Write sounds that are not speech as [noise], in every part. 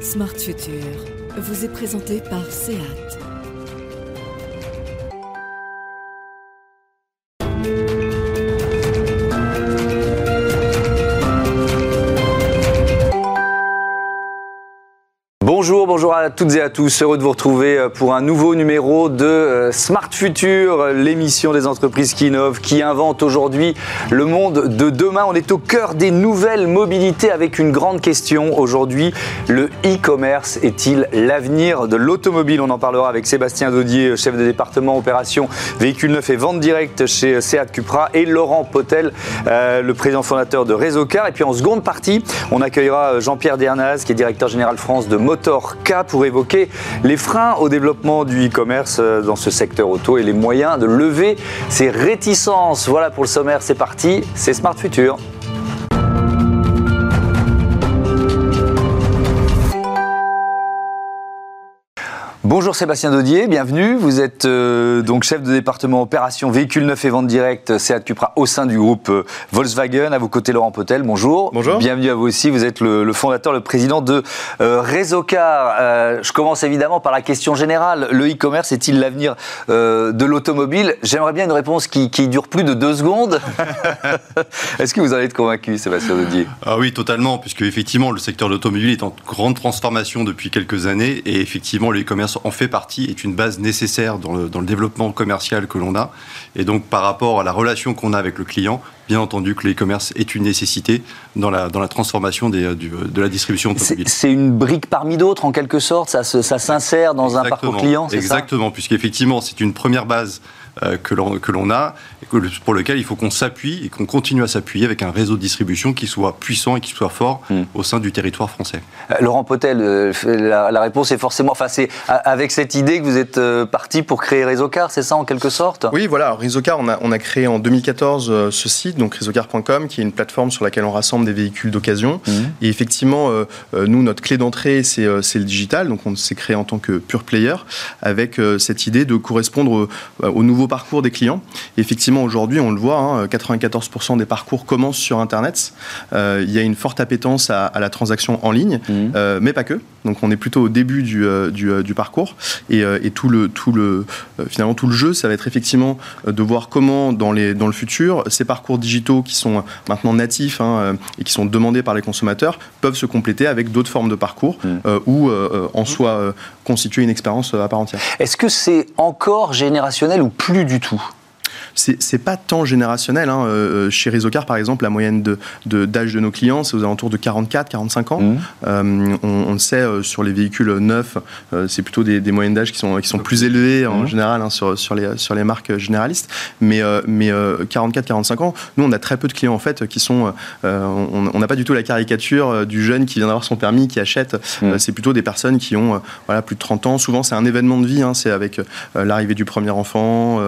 Smart Future vous est présenté par SEAT. Bonjour, à toutes et à tous. Heureux de vous retrouver euh, pour un nouveau numéro de euh, Smart Future, l'émission des entreprises qui innovent, qui inventent aujourd'hui le monde de demain. On est au cœur des nouvelles mobilités avec une grande question aujourd'hui. Le e-commerce est-il l'avenir de l'automobile? On en parlera avec Sébastien Daudier, chef de département opération véhicules neufs et vente directe chez Seat Cupra et Laurent Potel, euh, le président fondateur de Réseau Car. Et puis en seconde partie, on accueillera Jean-Pierre Dernaz, qui est directeur général France de Motor Pour évoquer les freins au développement du e-commerce euh, dans ce secteur auto et les moyens de lever ces réticences. Voilà pour le sommaire, c'est parti, c'est Smart Future. Bonjour Sébastien Daudier, bienvenue. Vous êtes euh, donc chef de département opération véhicules neufs et vente directe Seat Cupra au sein du groupe euh, Volkswagen. À vos côtés Laurent Potel, bonjour. Bonjour. Bienvenue à vous aussi. Vous êtes le, fondateur, le président de euh, Réseau Car. je commence évidemment par la question générale. Le e-commerce est-il l'avenir de l'automobile? J'aimerais bien une réponse qui, qui, dure plus de deux secondes. [laughs] Est-ce que vous en êtes convaincu, Sébastien Daudier? Ah oui, totalement, puisque effectivement le secteur de l'automobile est en grande transformation depuis quelques années et effectivement le e-commerce en fait partie, est une base nécessaire dans le, développement commercial que l'on a. Et donc par rapport à la relation qu'on a avec le client, bien entendu que l'e-commerce est une nécessité dans la, dans la transformation des, de la distribution automobile. C'est une brique parmi d'autres en quelque sorte, ça, ça s'insère dans un parcours client, Exactement, puisqu'effectivement c'est une première base euh, que l'on a, et pour lequel il faut qu'on s'appuie et qu'on continue à s'appuyer avec un réseau de distribution qui soit puissant et qui soit fort hmm. au sein du territoire français. Euh, Laurent Potel, euh, la, réponse est forcément, enfin c'est avec cette idée que vous êtes parti pour créer Réseau Car, c'est ça en quelque sorte? Oui, voilà, Réseau Car, on a, on a créé en 2014 ce site, donc réseaucar.com, qui est une plateforme sur laquelle on rassemble des véhicules d'occasion. Hmm. Et effectivement, nous, notre clé d'entrée, c'est le digital, donc on s'est créé en tant que pure player, avec cette idée de correspondre aux nouveaux parcours des clients. effectivement, aujourd'hui, on le voit, 94% hein, des parcours commencent sur Internet. Euh, il y a une forte appétence à, la transaction en ligne, mmh. euh, mais pas que. Donc, on est plutôt au début du, euh, du, parcours. Et, tout le, tout le, finalement, tout le jeu, ça va être effectivement de voir comment, dans, les, dans le futur, ces parcours digitaux qui sont maintenant natifs hein, et qui sont demandés par les consommateurs peuvent se compléter avec d'autres formes de parcours mmh. ou en soi constituer une expérience à part entière. Est-ce que c'est encore générationnel ou plus du tout c'est pas tant générationnel. Hein. Euh, euh, chez Rizocar, par exemple, la moyenne d'âge de, d'âge de, nos clients, c'est aux alentours de 44, 45 ans. Mmh. Euh, on, le sait, sur les véhicules neufs, c'est plutôt des, moyennes d'âge qui sont, qui sont plus élevées en mmh. général hein, sur, sur, les, sur les marques généralistes. Mais, mais 44, 45 ans, nous, on a très peu de clients en fait qui sont. on n'a pas du tout la caricature du jeune qui vient d'avoir son permis, qui achète. Mmh. c'est plutôt des personnes qui ont voilà, plus de 30 ans. Souvent, c'est un événement de vie. Hein. c'est avec l'arrivée du premier enfant,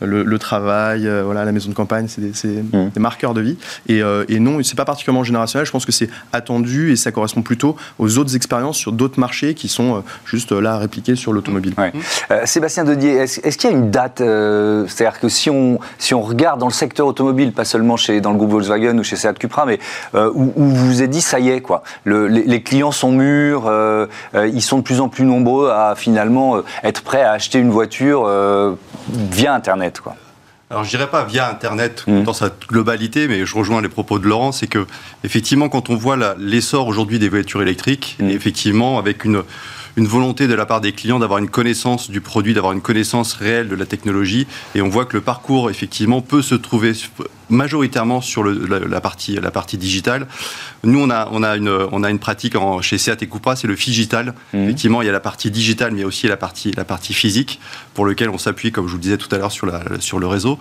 le, le travail euh, voilà, la maison de campagne, c'est des, mmh. marqueurs de vie. Et, euh, et non, c'est pas particulièrement générationnel. Je pense que c'est attendu et ça correspond plutôt aux autres expériences sur d'autres marchés qui sont euh, juste là répliquer sur l'automobile. Sébastien Dedier, est-ce, qu'il y a une date C'est-à-dire que si on, si on regarde dans le secteur automobile, pas seulement chez, dans le groupe Volkswagen ou chez Seat Cupra, mais où, vous vous êtes dit, ça y est, quoi. les, clients sont mûrs, ils sont de plus en plus nombreux à finalement être prêts à acheter une voiture via Internet, quoi alors je dirais pas via Internet mmh. dans sa globalité, mais je rejoins les propos de Laurent, c'est que effectivement quand on voit l'essor aujourd'hui des voitures électriques, mmh. effectivement avec une une volonté de la part des clients d'avoir une connaissance du produit, d'avoir une connaissance réelle de la technologie. Et on voit que le parcours, effectivement, peut se trouver majoritairement sur la, partie, la partie digitale. Nous, on a, on a, une, on a une pratique en, chez Seat et Cupra, c'est le digital. Mmh. Effectivement, il y a la partie digitale, mais aussi la partie, la partie physique, pour lequel on s'appuie, comme je vous le disais tout à l'heure, sur, la, sur le réseau.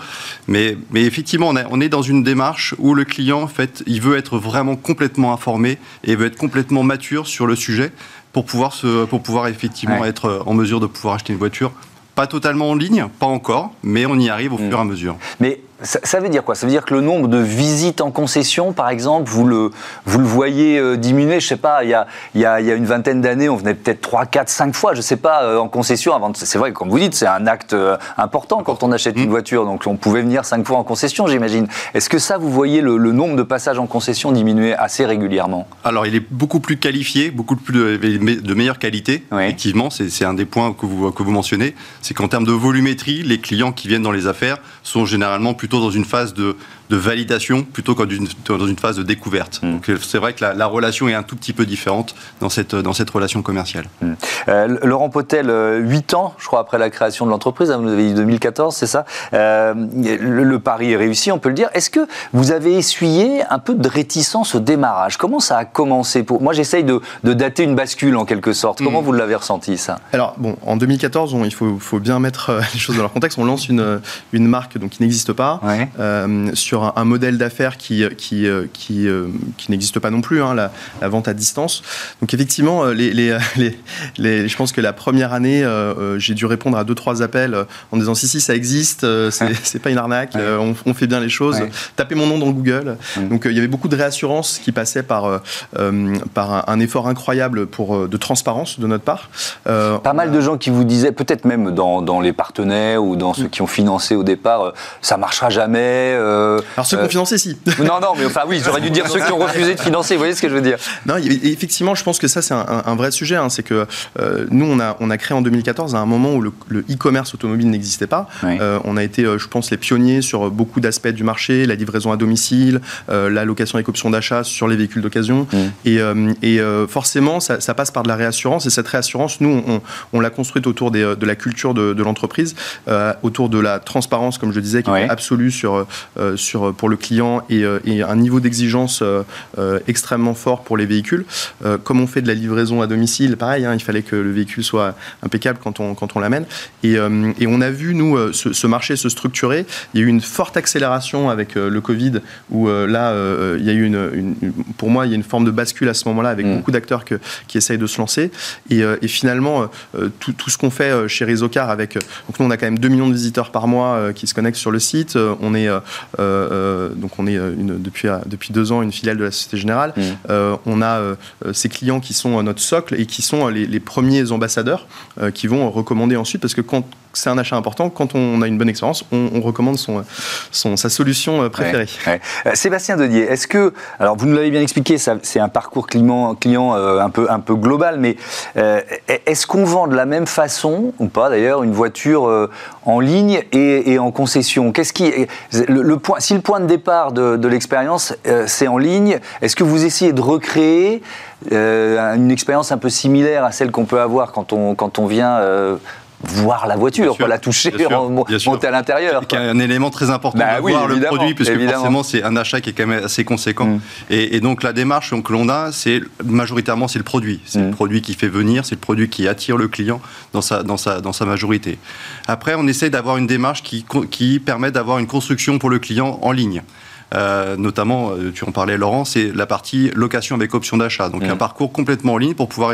Mais, mais effectivement, on, on, est dans une démarche où le client, en fait, il veut être vraiment complètement informé et veut être complètement mature sur le sujet pour pouvoir, se, pour pouvoir effectivement être euh, en mesure de pouvoir acheter une voiture pas totalement en ligne, pas encore, mais on y arrive au mm. fur et à mesure. Mais ça, veut dire quoi? Ça veut dire que le nombre de visites en concession, par exemple, vous le, vous le voyez euh, diminuer Je sais pas, il y a, y a, y a une vingtaine d'années, on venait peut-être 3, 4, 5 fois, je sais pas, euh, en concession. Avant, c'est vrai, comme vous dites, c'est un acte euh, important quand on achète une mmh. voiture. Donc on pouvait venir 5 fois en concession, j'imagine. Est-ce que ça, vous voyez le, nombre de passages en concession diminuer assez régulièrement? Alors il est beaucoup plus qualifié, beaucoup plus de, de meilleure qualité. Effectivement, c'est un des points que vous, que vous mentionnez. C'est qu'en termes de volumétrie, les clients qui viennent dans les affaires sont généralement plutôt dans une phase de, validation plutôt que dans une phase de découverte. Mm. Donc c'est vrai que la, relation est un tout petit peu différente dans cette, dans cette relation commerciale. Mm. Euh, Laurent Potel, 8 euh, ans, je crois, après la création de l'entreprise, hein, vous avez dit 2014, c'est ça euh, le, pari est réussi, on peut le dire. Est-ce que vous avez essuyé un peu de réticence au démarrage? Comment ça a commencé pour... Moi, j'essaye de, dater une bascule en quelque sorte. Comment mm. vous l'avez ressenti, ça? Alors, bon, en 2014, il faut, faut, bien mettre les choses dans leur contexte. On lance une, une marque donc, qui n'existe pas sur un, modèle d'affaires qui, qui, euh, qui, euh, qui n'existe pas non plus, hein, la, vente à distance. Donc effectivement, euh, les, les, les, je pense que la première année, j'ai dû répondre à deux, trois appels en disant si, si, ça existe, c'est, pas une arnaque, on, fait bien les choses, tapez mon nom dans Google. Donc il y avait beaucoup de réassurance qui passait par, par un, effort incroyable pour, de transparence de notre part. pas mal de gens qui vous disaient, peut-être même dans, dans les partenaires ou dans ceux qui ont financé au départ, ça marchera jamais. Alors ceux qui ont euh, financé, si. [laughs] Non, non, mais enfin oui, j'aurais dû dire ceux qui ont refusé de financer, vous voyez ce que je veux dire Non, effectivement, je pense que ça c'est un, vrai sujet, hein. c'est que euh, nous on a, on a créé en 2014 à un moment où le e-commerce automobile n'existait pas. Euh, on a été, je pense, les pionniers sur beaucoup d'aspects du marché, la livraison à domicile, la location avec option d'achat sur les véhicules d'occasion. Et, forcément, ça, passe par de la réassurance, et cette réassurance, nous, on, l'a construite autour de la culture de, l'entreprise, autour de la transparence, comme je disais, qui est absolue sur, sur euh, pour le client euh, et, un niveau d'exigence euh, extrêmement fort pour les véhicules. comme on fait de la livraison à domicile, pareil, hein, il fallait que le véhicule soit impeccable quand on, quand on l'amène. Et, et, on a vu, nous, ce, marché se structurer. Il y a eu une forte accélération avec le Covid, où là, il y a eu une, pour moi, il y a une forme de bascule à ce moment-là, avec mm. beaucoup d'acteurs qui essayent de se lancer. Et, et finalement, tout, tout, ce qu'on fait chez Rizocar, avec, donc nous, on a quand même 2 millions de visiteurs par mois qui se connectent sur le site. On est euh, donc on est euh, une, depuis, euh, depuis deux ans une filiale de la Société Générale. Mmh. on a ces clients qui sont notre socle et qui sont les, les premiers ambassadeurs qui vont recommander ensuite parce que quand c'est un achat important. Quand on a une bonne expérience, on, recommande son, sa solution préférée. Sébastien Dedier, est-ce que, alors vous nous l'avez bien expliqué, c'est un parcours client, client un, peu, un peu global, mais est-ce qu'on vend de la même façon, ou pas d'ailleurs, une voiture en ligne et, en concession? Qu'est-ce qui, le, point, si le point de départ de, l'expérience, euh, c'est en ligne. Est-ce que vous essayez de recréer euh, une expérience un peu similaire à celle qu'on peut avoir quand on, quand on vient euh, voir la voiture, pas la toucher, monter à l'intérieur. C'est un élément très important bah de voir le produit, puisque forcément c'est un achat qui est quand même assez conséquent. Mm. Et, donc la démarche que l'on a, c'est majoritairement c'est le produit. C'est le mm. produit qui fait venir, c'est le produit qui attire le client dans sa, dans sa, dans sa majorité. Après, on essaie d'avoir une démarche qui, qui permet d'avoir une construction pour le client en ligne. Euh, notamment, euh, tu en parlais Laurent, c'est la partie location avec option d'achat. Donc un parcours complètement en ligne pour pouvoir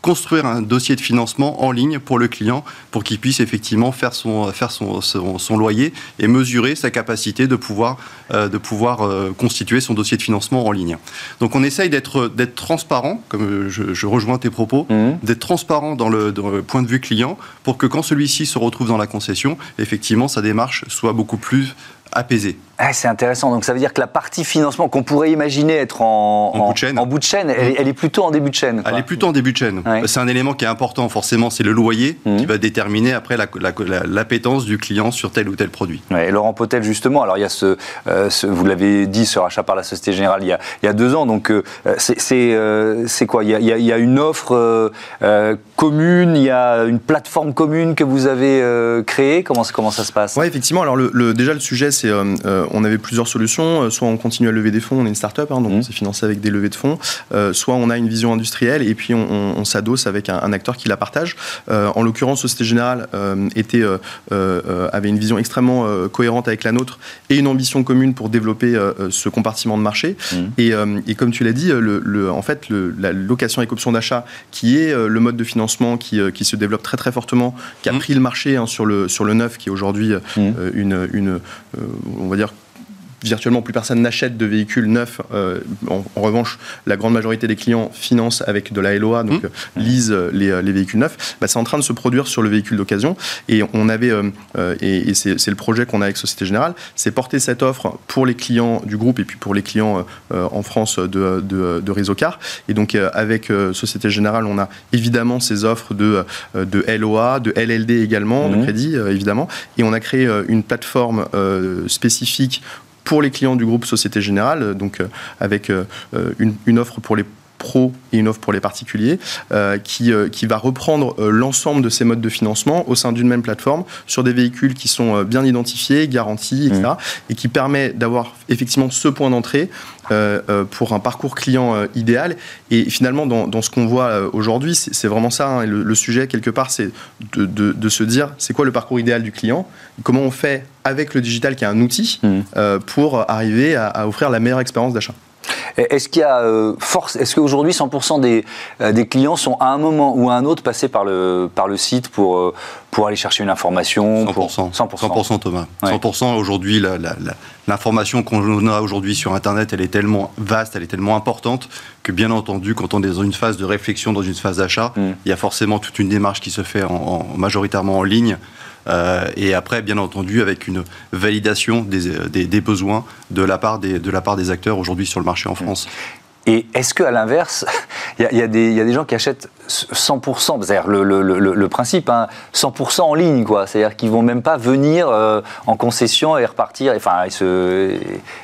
construire un dossier de financement en ligne pour le client pour qu'il puisse effectivement faire son, faire son, son, loyer et mesurer sa capacité de pouvoir, euh, de pouvoir euh, constituer son dossier de financement en ligne. Donc on essaye d'être transparent, comme je, je, rejoins tes propos, mmh. d'être transparent dans le, dans le, point de vue client pour que quand celui-ci se retrouve dans la concession, effectivement sa démarche soit beaucoup plus apaisée. Ah, c'est intéressant. Donc ça veut dire que la partie financement qu'on pourrait imaginer être en, en, bout de chaîne, en bout de chaîne elle, est plutôt en début de chaîne. Elle est plutôt en début de chaîne. C'est un élément qui est important forcément, c'est le loyer qui mhm. va déterminer après l'appétence la, du client sur tel ou tel produit. et Laurent Potel justement, alors il y a ce, euh, vous l'avez dit sur achat par la Société Générale il y a, il y a deux ans, donc euh, euh, c'est quoi? Il y, a, il y, a, une offre commune, il y a une plateforme commune que vous avez créée? Comment, comment ça se passe? Oui, effectivement. Alors le, déjà le sujet c'est on avait plusieurs solutions. Euh, soit on continue à lever des fonds, on est une start-up, hein, donc mmh. on s'est financé avec des levées de fonds. Euh, soit on a une vision industrielle et puis on, s'adosse avec un, acteur qui la partage. Euh, en l'occurrence, Société Générale était, avait une vision extrêmement cohérente avec la nôtre et une ambition commune pour développer ce compartiment de marché. Mmh. Et, comme tu l'as dit, le, en fait, la location avec option d'achat, qui est le mode de financement qui, qui, se développe très très fortement, qui a mmh. pris le marché hein, sur, le, sur le neuf, qui est aujourd'hui une, une on va dire virtuellement plus personne n'achète de véhicules neufs. Euh, en, revanche, la grande majorité des clients financent avec de la LOA, donc mmh. euh, lisent euh, les, véhicules neufs. Bah, c'est en train de se produire sur le véhicule d'occasion. Et on avait, et, c'est, le projet qu'on a avec Société Générale, c'est porter cette offre pour les clients du groupe et puis pour les clients en France de, de, de Rizocar. Et donc avec Société Générale, on a évidemment ces offres de, de LOA, de LLD également, de mmh. crédit évidemment. Et on a créé une plateforme spécifique pour les clients du groupe Société Générale, donc euh, avec euh, une, une offre pour les pros et une offre pour les particuliers, euh, qui, qui va reprendre l'ensemble de ces modes de financement au sein d'une même plateforme sur des véhicules qui sont bien identifiés, garantis, etc. Mmh. Et qui permet d'avoir effectivement ce point d'entrée pour un parcours client idéal. Et finalement, dans, dans ce qu'on voit aujourd'hui, c'est vraiment ça. Hein, le, sujet, quelque part, c'est de, de, de, se dire, c'est quoi le parcours idéal du client? Comment on fait avec le digital qui est un outil mmh. euh, pour arriver à, offrir la meilleure expérience d'achat. Est-ce qu'il y a euh, force Est-ce qu'aujourd'hui 100% des, euh, des, clients sont à un moment ou à un autre passés par le, par le site pour, pour aller chercher une information 100%. 100%. Thomas. 100% aujourd'hui, l'information qu'on a aujourd'hui sur Internet, elle est tellement vaste, elle est tellement importante que bien entendu, quand on est dans une phase de réflexion, dans une phase d'achat, mmh. il y a forcément toute une démarche qui se fait en, majoritairement en ligne. Euh, et après, bien entendu, avec une validation des, des, besoins de la part des, de la part des acteurs aujourd'hui sur le marché en France. Et est-ce qu'à l'inverse, [laughs] il y, y, a des gens qui achètent 100%, c'est-à-dire le, le, le, le, principe, hein, 100% en ligne, quoi. C'est-à-dire qu'ils vont même pas venir euh, en concession et repartir, enfin, et se,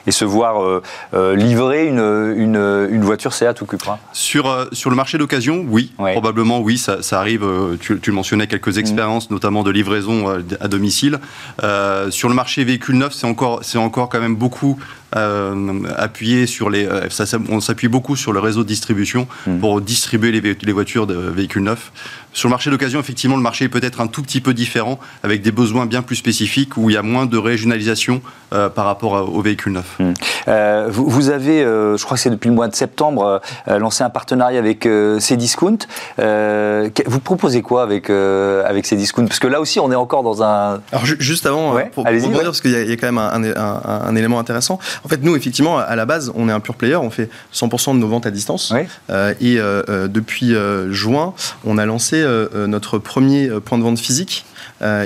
et se voir euh, euh, livrer une, une, une, voiture Seat ou Cupra. Sur, sur le marché d'occasion, oui, probablement oui, ça, ça arrive. Tu, tu, mentionnais quelques expériences, mm. notamment de livraison à domicile. sur le marché véhicule neuf, c'est encore, c'est encore quand même beaucoup appuyé sur les. Ça, on s'appuie beaucoup sur le réseau de distribution mm. pour distribuer les, les voitures de véhicules neufs. Sur le marché d'occasion, effectivement, le marché est peut-être un tout petit peu différent, avec des besoins bien plus spécifiques, où il y a moins de régionalisation euh, par rapport aux véhicules neufs. Mmh. Euh, vous, avez, euh, je crois que c'est depuis le mois de septembre, lancé un partenariat avec Cdiscount. vous proposez quoi avec, avec Cdiscount? Parce que là aussi, on est encore dans un... Alors juste avant, pour, pour dire, parce qu'il y, a quand même un, un, élément intéressant. En fait, nous, effectivement, à la base, on est un pure player, on fait 100% de nos ventes à distance. et depuis juin, on a lancé euh, euh, notre premier euh, point de vente physique.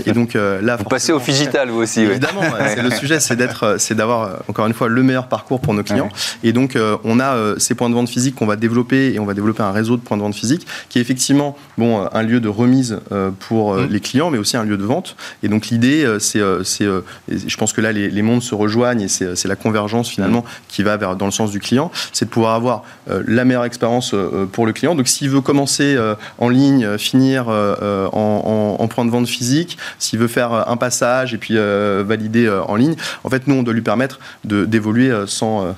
Et donc là, vous passez au digital vous aussi. Évidemment, [laughs] le sujet, c'est d'être, c'est d'avoir encore une fois le meilleur parcours pour nos clients. Et donc on a ces points de vente physiques qu'on va développer et on va développer un réseau de points de vente physiques qui est effectivement bon un lieu de remise pour mmh. les clients, mais aussi un lieu de vente. Et donc l'idée, c'est, c'est, je pense que là les, mondes se rejoignent et c'est, la convergence finalement mmh. qui va vers dans le sens du client, c'est de pouvoir avoir la meilleure expérience pour le client. Donc s'il veut commencer en ligne finir euh, en, point de vente physique, s'il veut faire un passage et puis euh, valider euh, en ligne, en fait, nous, on doit lui permettre d'évoluer sans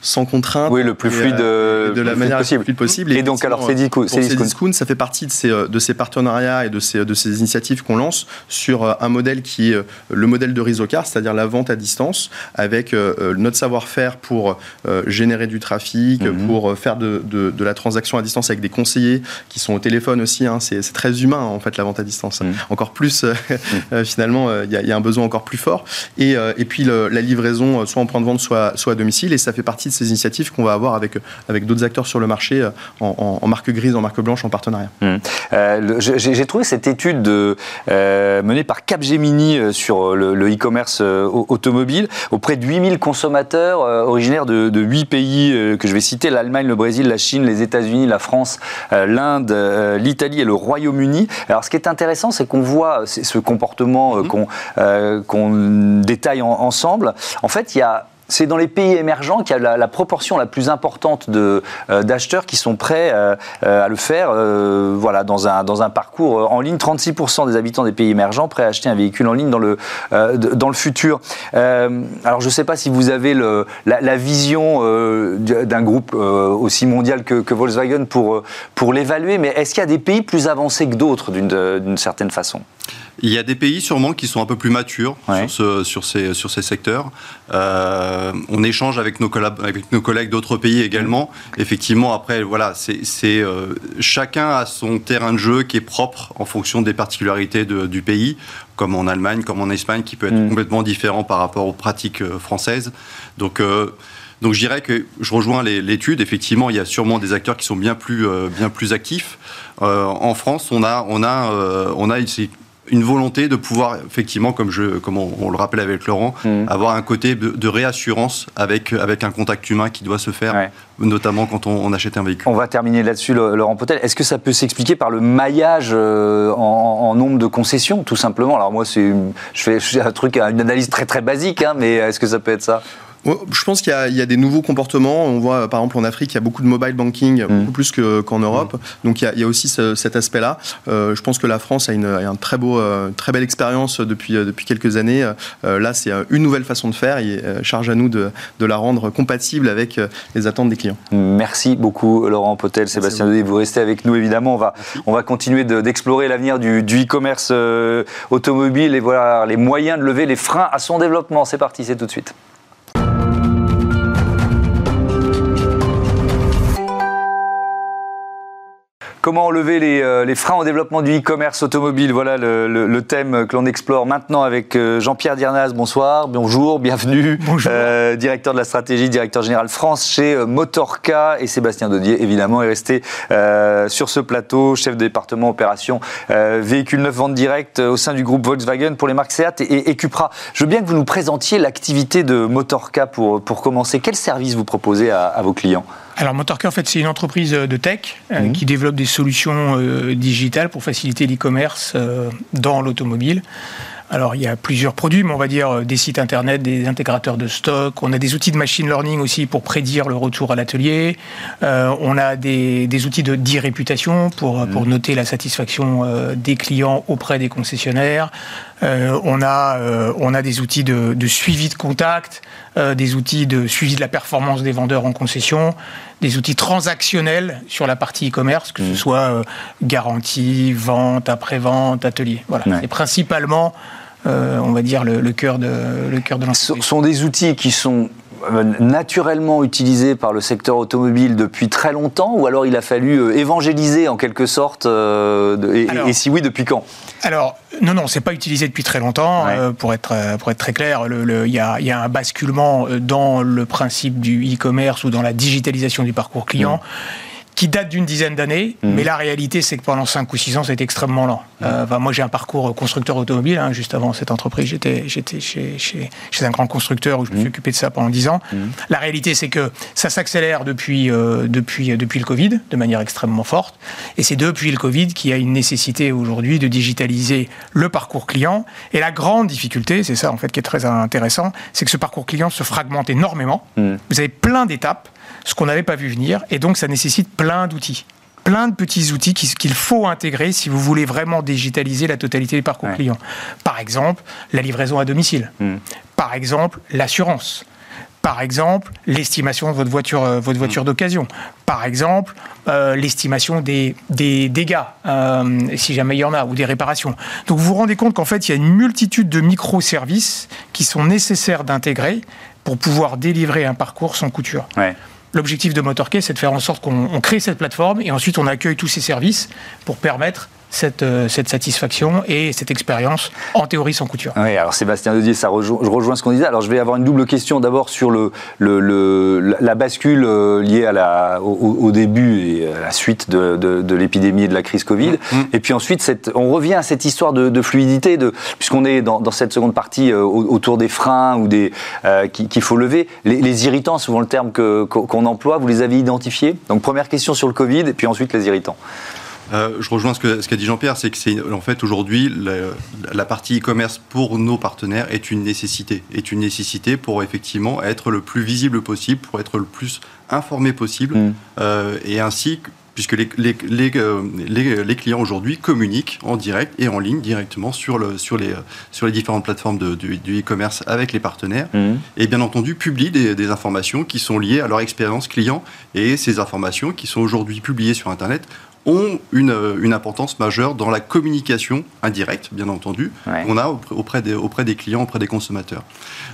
sans contrainte. Oui, le plus fluide, euh, de la manière possible. la plus fluide possible. Et, donc, alors, c'est Discount, ça fait partie de ces, de ces partenariats et de ces, de ces initiatives qu'on lance sur euh, un modèle qui est euh, le modèle de Rizocar, c'est-à-dire la vente à distance, avec notre savoir-faire pour générer du trafic, mhm. pour faire de, de, la transaction à distance avec des conseillers qui sont au téléphone aussi. Hein. c'est très humain, en fait, la vente à distance. Mhm. Encore plus, mhm. [laughs] finalement, il y, a un besoin encore plus fort. Et, et puis, la livraison, soit en point de vente, soit, soit à domicile. Et ça fait partie de ces initiatives qu'on va avoir avec, avec d'autres acteurs sur le marché euh, en, marque grise, en marque blanche, en partenariat. Mmh. Euh, j'ai trouvé cette étude de, euh, menée par Capgemini sur le e-commerce automobile auprès de 8000 consommateurs originaires de, de 8 pays que je vais citer, l'Allemagne, le Brésil, la Chine, les États-Unis, la France, l'Inde, l'Italie et le Royaume-Uni. Alors ce qui est intéressant, c'est qu'on voit ce comportement mmh. qu'on détaille ensemble. En fait, il y a c'est dans les pays émergents qu'il y a la, proportion la plus importante euh, d'acheteurs qui sont prêts euh, euh, à le faire voilà, dans, un, parcours en ligne. 36% des habitants des pays émergents prêts à acheter un véhicule en ligne dans le, dans futur. alors je ne sais pas si vous avez la, vision d'un groupe aussi mondial que, que, Volkswagen pour, pour l'évaluer, mais est-ce qu'il y a des pays plus avancés que d'autres d'une certaine façon? Il y a des pays sûrement qui sont un peu plus matures Ouais. sur, ce- sur, ces, sur ces secteurs. Euh, on échange avec nos, collab- avec nos collègues d'autres pays également. Effectivement, après, voilà, c'est euh, chacun a son terrain de jeu qui est propre en fonction des particularités de- du pays, comme en Allemagne, comme en Espagne, qui peut être Mm. complètement différent par rapport aux pratiques euh, françaises. Donc, euh, donc je dirais que je rejoins l'étude. Effectivement, il y a sûrement des acteurs qui sont bien plus, euh, bien plus actifs. Euh, en France, on a, on a, on a ici une volonté de pouvoir, effectivement, comme, je, comme on, on le rappelait avec Laurent, Mhm. avoir un côté de, de réassurance avec, avec un contact humain qui doit se faire, Ouais. notamment quand on, on achète un véhicule. On va terminer là-dessus, Laurent Potel. Est-ce que ça peut s'expliquer par le maillage euh, en, en nombre de concessions, tout simplement? Alors moi, c'est, je fais, un truc, une analyse très très basique, hein, mais est-ce que ça peut être ça? Je pense qu'il y, a- il y a des nouveaux comportements. On voit, par exemple, en Afrique, il y a beaucoup de mobile banking, beaucoup plus que- qu'en Europe. Donc, il y a, il y a aussi ce- cet aspect-là. Euh, je pense que la France a une, a une très, beau, euh, très belle expérience depuis, euh, depuis quelques années. Là, c'est une nouvelle façon de faire et charge à nous de, de la rendre compatible avec les attentes des clients. Merci beaucoup, Laurent Potel, Sébastien Denis. Vous restez avec nous, évidemment. On va, on va continuer de- d'explorer l'avenir du, du e-commerce automobile et voilà les moyens de lever les freins à son développement. C'est parti, c'est tout de suite. Comment enlever les, euh, les freins au développement du e-commerce automobile Voilà le, le- le thème que l'on explore maintenant avec euh, Jean-Pierre Diernaz. Bonsoir, bonjour, bienvenue. Bonjour. Euh, directeur de la stratégie, directeur général France chez euh, Motorca. Et Sébastien Dodier, évidemment, est resté euh, sur ce plateau, chef de département opération euh, véhicules neufs vente directe au sein du groupe Volkswagen pour les marques Seat et, et Cupra. Je veux bien que vous nous présentiez l'activité de Motorca pour, pour commencer. Quel service vous proposez à, à vos clients? Alors Motorcar, en fait, c'est une entreprise de tech euh, Mhm. qui développe des solutions euh, digitales pour faciliter l'e-commerce euh, dans l'automobile. Alors, il y a plusieurs produits, mais on va dire euh, des sites internet, des intégrateurs de stock. On a des outils de machine learning aussi pour prédire le retour à l'atelier. Euh, on a des, des outils de d'e-réputation pour, pour noter la satisfaction euh, des clients auprès des concessionnaires. Euh, on, a, euh, on a des outils de, de suivi de contact, euh, des outils de suivi de la performance des vendeurs en concession, des outils transactionnels sur la partie e-commerce, que ce soit euh, garantie, vente, après-vente, atelier. Voilà, Ouais. c'est principalement, euh, on va dire, le, le cœur de, le cœur de Ce l'entreprise. sont des outils qui sont naturellement utilisés par le secteur automobile depuis très longtemps ou alors il a fallu euh, évangéliser en quelque sorte euh, et, Alors- et si oui, depuis quand? Alors, non, non, c'est pas utilisé depuis très longtemps. Ouais. euh, pour, être, euh, pour être très clair, il y, a, il y a un basculement euh, dans le principe du e-commerce ou dans la digitalisation du parcours client. Mmh. Qui date d'une dizaine d'années, mais la réalité c'est que pendant 5 ou 6 ans c'était extrêmement lent. Mmh. Euh, moi j'ai un parcours constructeur automobile, hein, juste avant cette entreprise j'étais chez, chez, chez un grand constructeur où je me Mmh. suis occupé de ça pendant 10 ans. La réalité c'est que ça s'accélère depuis, euh, depuis, depuis le Covid de manière extrêmement forte, et c'est depuis le Covid qu'il y a une nécessité aujourd'hui de digitaliser le parcours client. Et la grande difficulté, c'est ça en fait qui est très intéressant, c'est que ce parcours client se fragmente énormément. Vous avez plein d'étapes, ce qu'on n'avait pas vu venir, et donc ça nécessite plein d'outils. Plein de petits outils qui- qu'il faut intégrer si vous voulez vraiment digitaliser la totalité des parcours Ouais. clients. Par exemple, la livraison à domicile. Mm. Par exemple, l'assurance. Par exemple, l'estimation de votre voiture, euh, votre voiture d'occasion. Par exemple, euh, l'estimation des, des dégâts, euh, si jamais il y en a, ou des réparations. Donc vous vous rendez compte qu'en fait, il y a une multitude de microservices qui sont nécessaires d'intégrer pour pouvoir délivrer un parcours sans couture. Ouais. L'objectif de MotorKey, c'est de faire en sorte qu'on on crée cette plateforme et ensuite on accueille tous ces services pour permettre cette, euh, cette satisfaction et cette expérience en théorie sans couture. Oui, alors Sébastien ça rejoint, je rejoins ce qu'on disait. Alors je vais avoir une double question d'abord sur le, le, le- la- bascule euh, liée à la, au, au début et à la suite de, de- de l'épidémie et de la crise Covid. Et puis ensuite, cette, on revient à cette histoire de, de fluidité, puisqu'on est dans, dans cette seconde partie euh, au- autour des freins ou des euh, qui- qu'il faut lever. Les, les irritants, souvent le terme qu'on emploie, vous les avez identifiés? Donc première question sur le Covid et puis ensuite les irritants. Euh, je rejoins ce qu'a dit Jean-Pierre, c'est que c'est en fait aujourd'hui la, la partie e-commerce pour nos partenaires est une nécessité, est une nécessité pour effectivement être le plus visible possible, pour être le plus informé possible, Mm. euh, et ainsi puisque les, les, les, euh, les- clients aujourd'hui communiquent en direct et en ligne directement sur, le, sur, les, sur les différentes plateformes de- du du e-commerce avec les partenaires Mhm. et bien entendu publient des, des informations qui sont liées à leur expérience client et ces informations qui sont aujourd'hui publiées sur Internet ont une, euh, une importance majeure dans la communication indirecte, bien entendu, Ouais. qu'on a auprès- des, auprès des clients, auprès des consommateurs.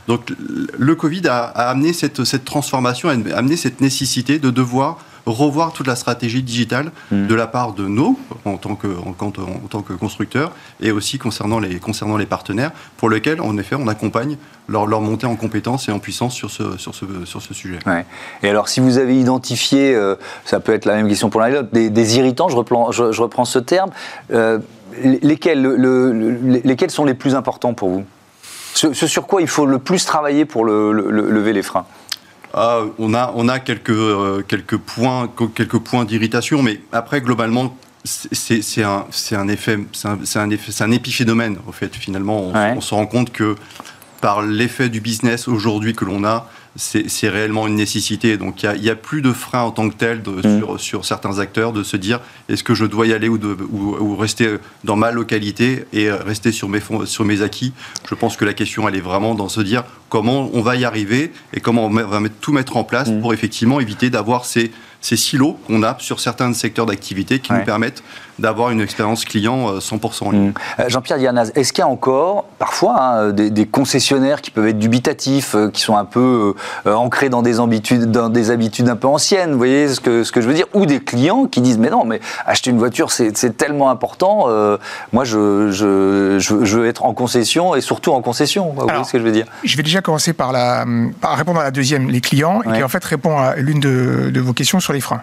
Donc le- le Covid a, a amené cette, cette transformation, a amené cette nécessité de devoir revoir toute la stratégie digitale Mm. de la part de nous, en tant que, en, tant- en tant que constructeurs, et aussi concernant les, concernant les partenaires, pour lesquels, en effet, on accompagne leur, leur montée en compétences et en puissance sur ce, sur ce, sur ce sujet. Ouais. Et alors, si vous avez identifié, euh, ça peut être la même question pour l'un et l'autre, des, des irritants, je reprends, je, je reprends ce terme, euh, lesquels, le- le- le- lesquels sont les plus importants pour vous? Ce, ce sur quoi il faut le plus travailler pour le- le- le- lever les freins? Ah, on a, on a quelques, euh, quelques points, quelques points d'irritation, mais après, globalement, c'est un, c'est un effet, c'est un, un effet, c'est un épiphénomène, au fait, finalement. On, Ouais. on se rend compte que par l'effet du business aujourd'hui que l'on a, c'est réellement une nécessité. Donc, il n'y a, plus de frein en tant que tel de- Mm. sur, sur certains acteurs de se dire est-ce que je dois y aller ou, de- ou- ou rester dans ma localité et euh, rester sur mes, fonds- sur mes acquis? Je pense que la question, elle est vraiment dans se dire comment on va y arriver et comment on va mettre- tout mettre en place Mm. pour effectivement éviter d'avoir ces, ces silos qu'on a sur certains secteurs d'activité qui Ouais. nous permettent d'avoir une expérience client euh, 100% en ligne. Euh, Jean-Pierre Dianaz, est-ce qu'il y a encore parfois hein, des, des concessionnaires qui peuvent être dubitatifs, euh, qui sont un peu euh, ancrés dans des, habitudes, dans des habitudes un peu anciennes, vous voyez ce que, ce que je veux dire? Ou des clients qui disent mais non, mais acheter une voiture c'est tellement important, euh, moi je, je, je, je veux être en concession et surtout en concession, vous voyez ce que je veux dire? Je vais déjà commencer par, la, par répondre à la deuxième, les clients, et qui en fait répond à l'une de, de vos questions sur les freins.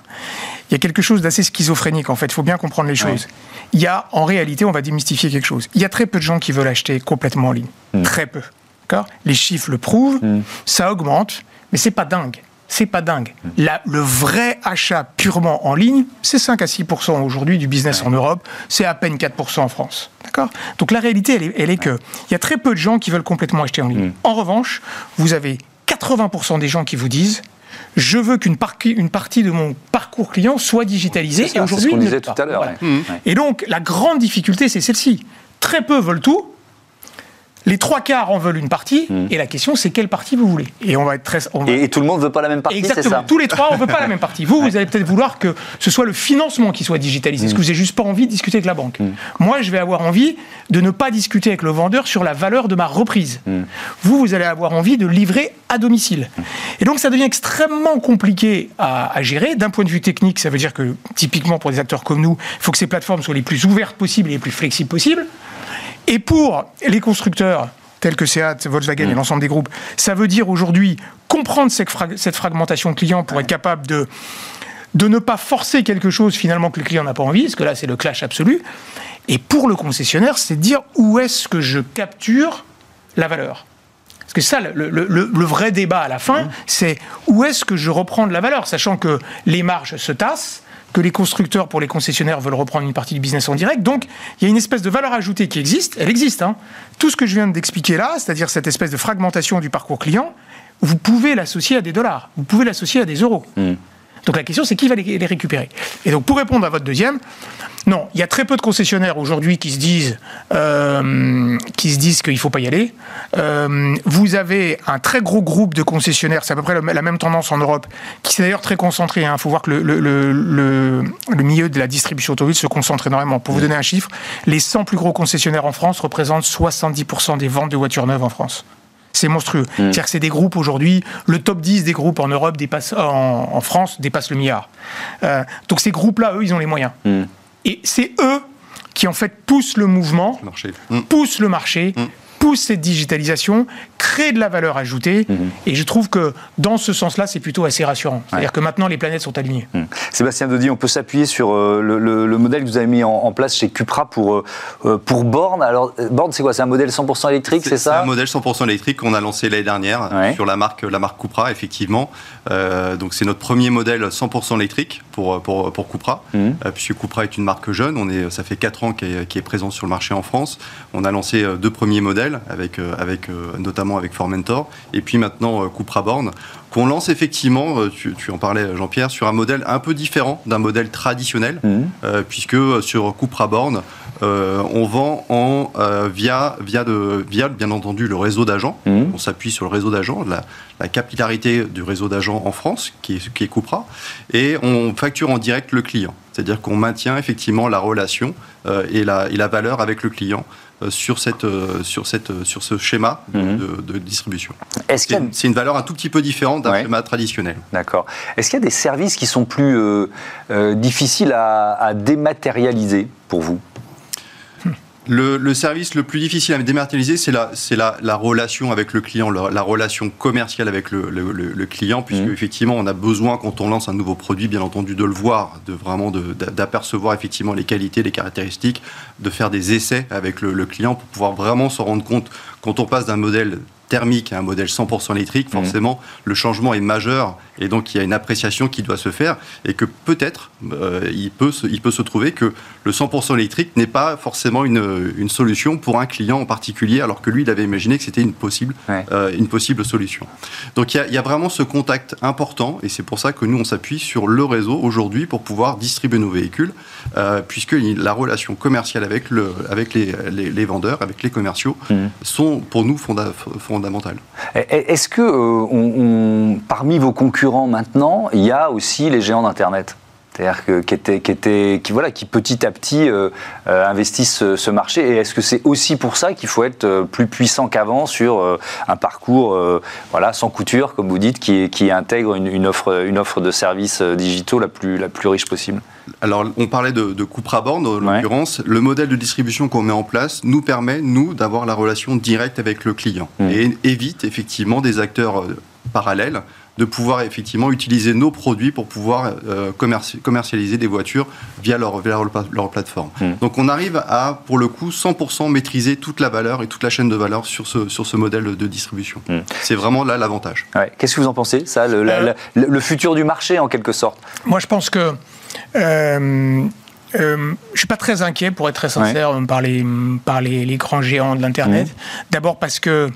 Il y a quelque chose d'assez schizophrénique en fait, il faut bien comprendre les choses. Il y a en réalité, on va démystifier quelque chose, il y a très peu de gens qui veulent acheter complètement en ligne. Très peu. D'accord? Les chiffres le prouvent, ça augmente, mais c'est pas dingue. C'est pas dingue. La- le vrai achat purement en ligne, c'est 5 à 6% aujourd'hui du business en Europe, c'est à peine 4% en France. D'accord? Donc la réalité, elle est, elle est que il y a très peu de gens qui veulent complètement acheter en ligne. En revanche, vous avez 80 des gens qui vous disent je veux qu'une partie, de mon parcours client soit digitalisée. Ça, Et aujourd'hui, tout à l'heure, Voilà. ouais. Ouais. Et donc, la grande difficulté, c'est celle-ci. Très peu veulent tout. Les trois quarts en veulent une partie. Et la question, c'est quelle partie vous voulez Et on va être très. on va- et, et tout le monde veut pas la même partie, c'est Exactement. ça Tous les trois, on ne veut pas la même partie. Vous, vous allez peut-être vouloir que ce soit le financement qui soit digitalisé. Parce que vous n'avez juste pas envie de discuter avec la banque. Moi, je vais avoir envie de ne pas discuter avec le vendeur sur la valeur de ma reprise. Vous, vous allez avoir envie de livrer à domicile. Et donc, ça devient extrêmement compliqué à, à gérer. D'un point de vue technique, ça veut dire que, typiquement pour des acteurs comme nous, il faut que ces plateformes soient les plus ouvertes possibles et les plus flexibles possibles. Et pour les constructeurs tels que Seat, Volkswagen et l'ensemble des groupes, ça veut dire aujourd'hui comprendre cette, frag- cette fragmentation client pour être capable de, de ne pas forcer quelque chose finalement que le client n'a pas envie, parce que là c'est le clash absolu. Et pour le concessionnaire, c'est de dire où est-ce que je capture la valeur. Parce que ça, le, le- le- le vrai débat à la fin, c'est où est-ce que je reprends de la valeur, sachant que les marges se tassent, que les constructeurs pour les concessionnaires veulent reprendre une partie du business en direct. Donc, il y a une espèce de valeur ajoutée qui existe. Elle existe. hein. Tout ce que je viens d'expliquer là, c'est-à-dire cette espèce de fragmentation du parcours client, vous pouvez l'associer à des dollars, vous pouvez l'associer à des euros. Donc la question, c'est qui va les, récupérer Et donc pour répondre à votre deuxième, non, il y a très peu de concessionnaires aujourd'hui qui se disent euh, qui se disent qu'il faut pas y aller. Euh, vous avez un très gros groupe de concessionnaires, c'est à peu près la même tendance en Europe, qui s'est d'ailleurs très concentré. Il faut voir que le- le milieu de la distribution automobile se concentre énormément. Pour vous donner un chiffre, les 100 plus gros concessionnaires en France représentent 70% des ventes de voitures neuves en France. C'est monstrueux. C'est-à-dire que c'est des groupes aujourd'hui, le top 10 des groupes en Europe dépasse, en, en France dépasse le milliard. Euh, donc ces groupes-là, eux, ils ont les moyens. Et c'est eux qui, en fait, poussent le mouvement, Marché. Mm. poussent le marché, poussent cette digitalisation, créent de la valeur ajoutée. Et je trouve que dans ce sens-là, c'est plutôt assez rassurant. C'est-à-dire que maintenant, les planètes sont alignées. Hum. Sébastien Dodi, on peut s'appuyer sur euh, le, le- le modèle que vous avez mis en, en place chez Cupra pour, euh, euh, pour Born. Alors, euh, Born, c'est quoi? C'est un modèle 100% électrique, c'est C'est ça? un modèle 100% électrique qu'on a lancé l'année dernière Ouais. sur la marque, la marque Cupra, effectivement. Euh, donc c'est notre premier modèle 100% électrique pour, pour, pour Cupra, Mhm. puisque Cupra est une marque jeune. On est, ça fait 4 ans qu'elle est, présente sur le marché en France. On a lancé deux premiers modèles avec, avec, notamment avec Formentor, et puis maintenant Cupra Born, qu'on lance effectivement, tu, en parlais Jean-Pierre, sur un modèle un peu différent d'un modèle traditionnel, mmh. puisque sur Cupra Born, on vend en, via, via, de, via, bien entendu, le réseau d'agents. Mmh. On s'appuie sur le réseau d'agents, la, la, capillarité du réseau d'agents en France, qui est, qui est Cupra, et on facture en direct le client. C'est-à-dire qu'on maintient effectivement la relation euh, et, la, et, la, valeur avec le client euh, sur, cette, euh, sur, cette, sur ce schéma de, mhm. distribution. C'est une valeur un tout petit peu différente d'un schéma traditionnel. D'accord. Est-ce qu'il y a des services qui sont plus difficiles à, à dématérialiser pour vous? Le, service le plus difficile à dématérialiser, c'est la, la, la, relation avec le client, la, relation commerciale avec le, le, client, puisque mmh. effectivement, on a besoin, quand on lance un nouveau produit, bien entendu, de le voir, de vraiment d'apercevoir effectivement les qualités, les caractéristiques, de faire des essais avec le, client pour pouvoir vraiment se rendre compte, quand on passe d'un modèle thermique à un modèle 100% électrique, mmh. forcément, le changement est majeur et donc il y a une appréciation qui doit se faire et que peut-être euh, il, peut se, il peut se trouver que le 100% électrique n'est pas forcément une, une, solution pour un client en particulier alors que lui il avait imaginé que c'était une possible, euh, une possible solution. Donc il y, a, il y, a, vraiment ce contact important et c'est pour ça que nous on s'appuie sur le réseau aujourd'hui pour pouvoir distribuer nos véhicules euh, puisque la relation commerciale avec, le, avec les, les, vendeurs, avec les commerciaux mmh. sont pour nous fondamentales. Est-ce que on, parmi vos concurrents maintenant, il y a aussi les géants d'Internet. C'est-à-dire que, qui, étaient, qui, voilà, qui petit à petit euh, euh, investissent ce, marché. Et est-ce que c'est aussi pour ça qu'il faut être euh, plus puissant qu'avant sur un parcours voilà, sans couture, comme vous dites, qui, qui intègre une, offre, une offre de services digitaux la plus, la plus riche possible? Alors, on parlait de, de Cupra Born, en l'occurrence. Le modèle de distribution qu'on met en place nous permet, nous, d'avoir la relation directe avec le client mmh. et évite effectivement des acteurs parallèles de pouvoir effectivement utiliser nos produits pour pouvoir euh, commercialiser des voitures via leur, leur, plateforme. Hmm. Donc on arrive à, pour le coup, 100% maîtriser toute la valeur et toute la chaîne de valeur sur ce, sur ce modèle de distribution. Hmm. C'est vraiment là l'avantage. Qu'est-ce que vous en pensez, ça, euh. le, futur du marché en quelque sorte? Moi je pense que... Euh, euh, je ne suis pas très inquiet, pour être très sincère, par, les, par les, grands géants de l'Internet. Mmh. D'abord parce que euh,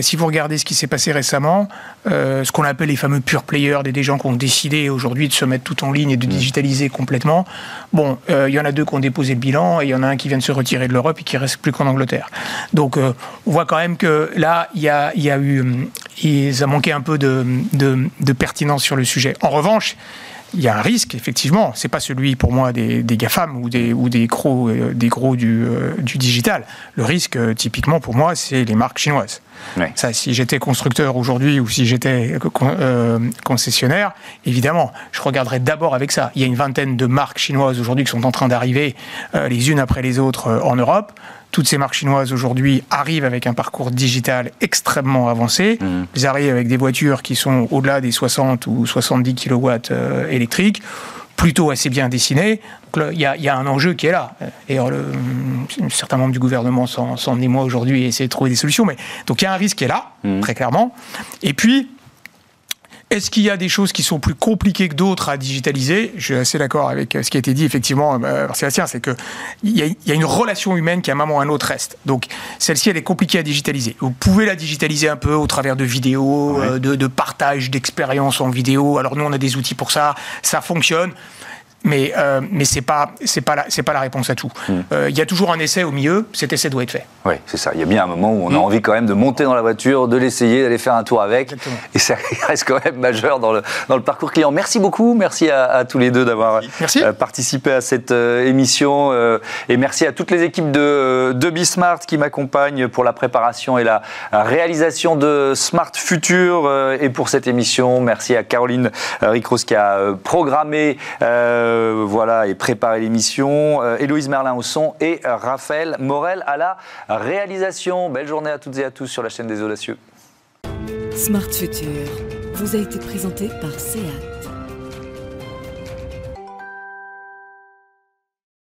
si vous regardez ce qui s'est passé récemment, euh, ce qu'on appelle les fameux pure players, des, gens qui ont décidé aujourd'hui de se mettre tout en ligne et de mmh. digitaliser complètement, bon, il y en a deux qui ont déposé le bilan et il y en a un qui vient de se retirer de l'Europe et qui reste plus qu'en Angleterre. Donc on voit quand même que là, il y a, y a eu, il a manqué un peu de, de, de pertinence sur le sujet. En revanche, il y a un risque, effectivement. C'est pas celui pour moi des, des GAFAM ou des, ou des gros, euh, des gros du, euh, du digital. Le risque, euh, typiquement pour moi, c'est les marques chinoises. Ça, si j'étais constructeur aujourd'hui ou si j'étais concessionnaire, évidemment, je regarderais d'abord avec ça. Il y a une vingtaine de marques chinoises aujourd'hui qui sont en train d'arriver les unes après les autres en Europe toutes ces marques chinoises aujourd'hui arrivent avec un parcours digital extrêmement avancé. Mmh. Ils arrivent avec des voitures qui sont au-delà des 60 ou 70 kW euh, électriques plutôt assez bien dessinées. Il y, y, a un enjeu qui est là. Et le, certains membres du gouvernement s'en émoient aujourd'hui et essaient de trouver des solutions. Mais, donc il y a un risque qui est là, mmh. très clairement. Et puis, est-ce qu'il y a des choses qui sont plus compliquées que d'autres à digitaliser? Je suis assez d'accord avec ce qui a été dit effectivement euh, par Sébastien, c'est qu'il y, y, a une relation humaine qui à un moment ou à un autre reste. Donc celle-ci, elle est compliquée à digitaliser. Vous pouvez la digitaliser un peu au travers de vidéos, euh, de, de partage d'expériences en vidéo. Alors nous, on a des outils pour ça, ça fonctionne mais euh, mais c'est pas c'est pas la c'est pas la réponse à tout. Hmm. Euh, il y a toujours un essai au milieu. Cet essai doit être fait. Oui, c'est ça. Il y a bien un moment où on a hmm. envie quand même de monter dans la voiture, de l'essayer, d'aller faire un tour avec. Et ça [laughs] reste quand même majeur dans le dans le parcours client. Merci beaucoup. Merci à, tous les deux d'avoir euh, participé à cette émission et merci à toutes les équipes de de Bismart qui m'accompagnent pour la préparation et la réalisation de Smart Future et pour cette émission. Merci à Caroline Ricros qui a programmé. Euh, voilà, et préparer l'émission. Euh, Héloïse Merlin au son et Raphaël Morel à la réalisation. Belle journée à toutes et à tous sur la chaîne des Audacieux. Smart Future vous a été présenté par SEAT.